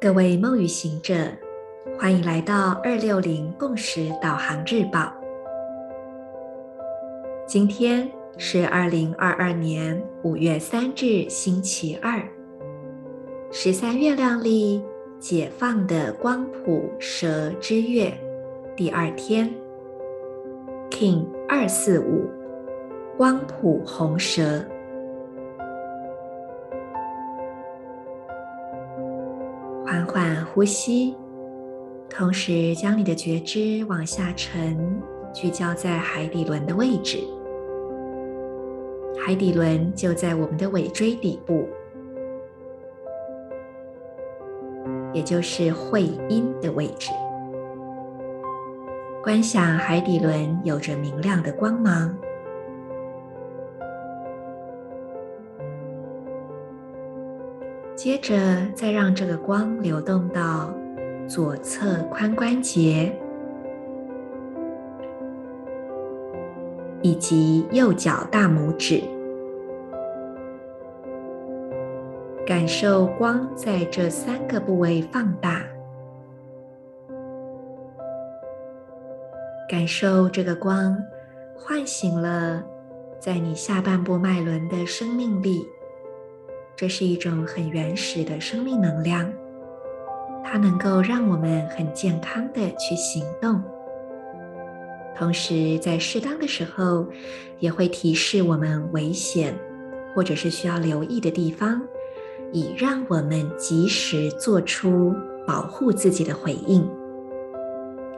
各位梦与行者，欢迎来到二六零共识导航日报。今天是二零二二年五月三日，星期二，十三月亮历解放的光谱蛇之月第二天，King 二四五光谱红蛇。缓缓呼吸，同时将你的觉知往下沉，聚焦在海底轮的位置。海底轮就在我们的尾椎底部，也就是会阴的位置。观想海底轮有着明亮的光芒。接着，再让这个光流动到左侧髋关节，以及右脚大拇指，感受光在这三个部位放大，感受这个光唤醒了在你下半部脉轮的生命力。这是一种很原始的生命能量，它能够让我们很健康的去行动，同时在适当的时候也会提示我们危险或者是需要留意的地方，以让我们及时做出保护自己的回应。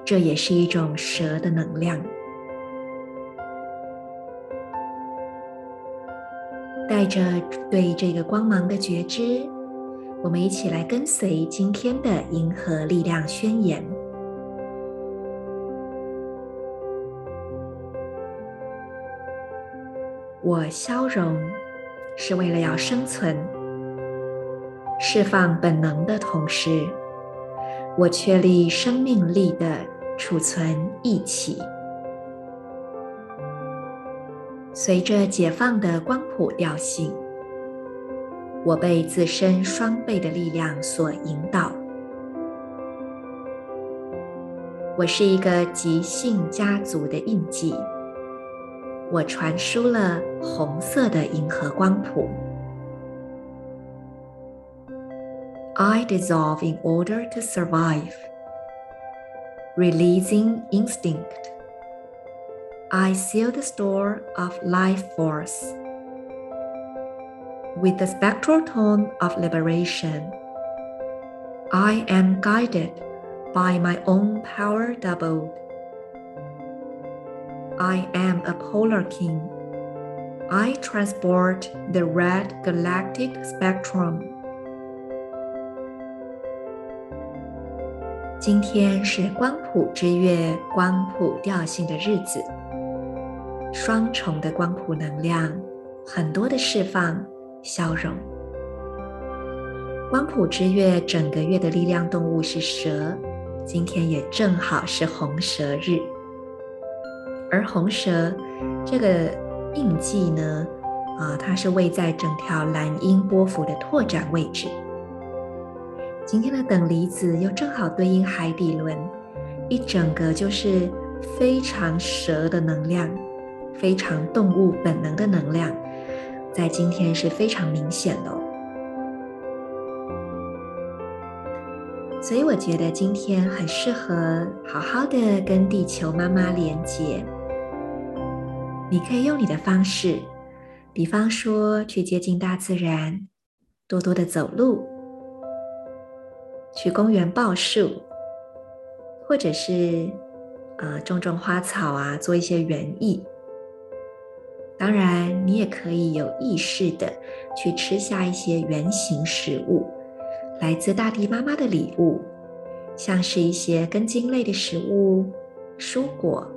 这也是一种蛇的能量。带着对这个光芒的觉知，我们一起来跟随今天的银河力量宣言。我消融，是为了要生存。释放本能的同时，我确立生命力的储存一起。随着解放的光谱调性，我被自身双倍的力量所引导。我是一个极性家族的印记，我传输了红色的银河光谱。I dissolve in order to survive, releasing instinct. I seal the store of life force with the spectral tone of liberation. I am guided by my own power doubled. I am a polar king. I transport the red galactic spectrum. 今天是光谱之月，光谱调性的日子。 双重的光谱能量，很多的释放、消融。光谱之月整个月的力量动物是蛇，今天也正好是红蛇日。而红蛇这个印记呢，啊，它是位在整条蓝鹰波幅的拓展位置。今天的等离子又正好对应海底轮，一整个就是非常蛇的能量。非常动物本能的能量，在今天是非常明显的。所以我觉得今天很适合好好的跟地球妈妈连接。你可以用你的方式，比方说去接近大自然，多多的走路，去公园抱树，或者是呃种种花草啊，做一些园艺。当然，你也可以有意识的去吃下一些原型食物，来自大地妈妈的礼物，像是一些根茎类的食物、蔬果。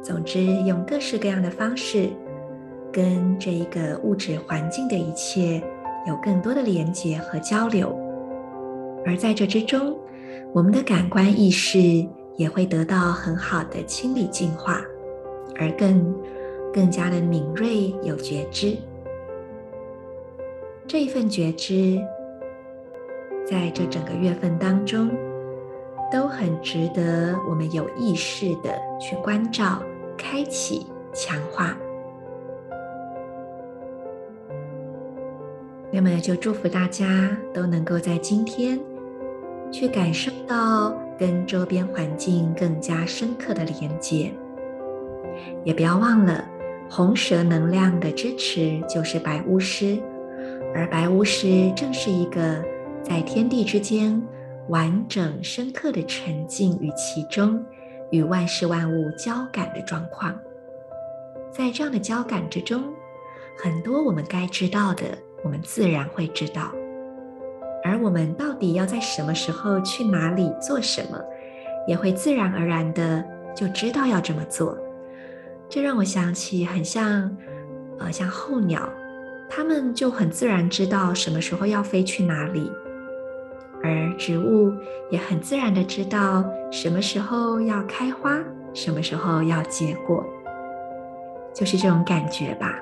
总之，用各式各样的方式，跟这一个物质环境的一切有更多的连接和交流，而在这之中，我们的感官意识也会得到很好的清理净化，而更更加的敏锐有觉知。这一份觉知，在这整个月份当中，都很值得我们有意识的去关照、开启、强化。那么，就祝福大家都能够在今天去感受到跟周边环境更加深刻的连接。也不要忘了，红蛇能量的支持就是白巫师，而白巫师正是一个在天地之间完整、深刻的沉浸于其中，与万事万物交感的状况。在这样的交感之中，很多我们该知道的。我们自然会知道，而我们到底要在什么时候去哪里做什么，也会自然而然的就知道要这么做。这让我想起很像，呃，像候鸟，它们就很自然知道什么时候要飞去哪里，而植物也很自然的知道什么时候要开花，什么时候要结果，就是这种感觉吧。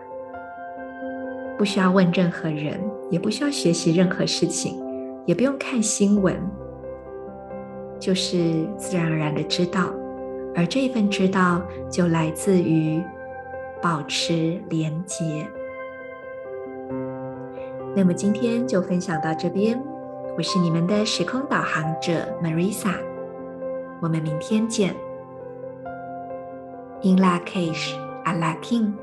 不需要问任何人，也不需要学习任何事情，也不用看新闻，就是自然而然的知道，而这一份知道就来自于保持连结。那么今天就分享到这边，我是你们的时空导航者 Marisa，我们明天见。In Lak'ech, Ala K'in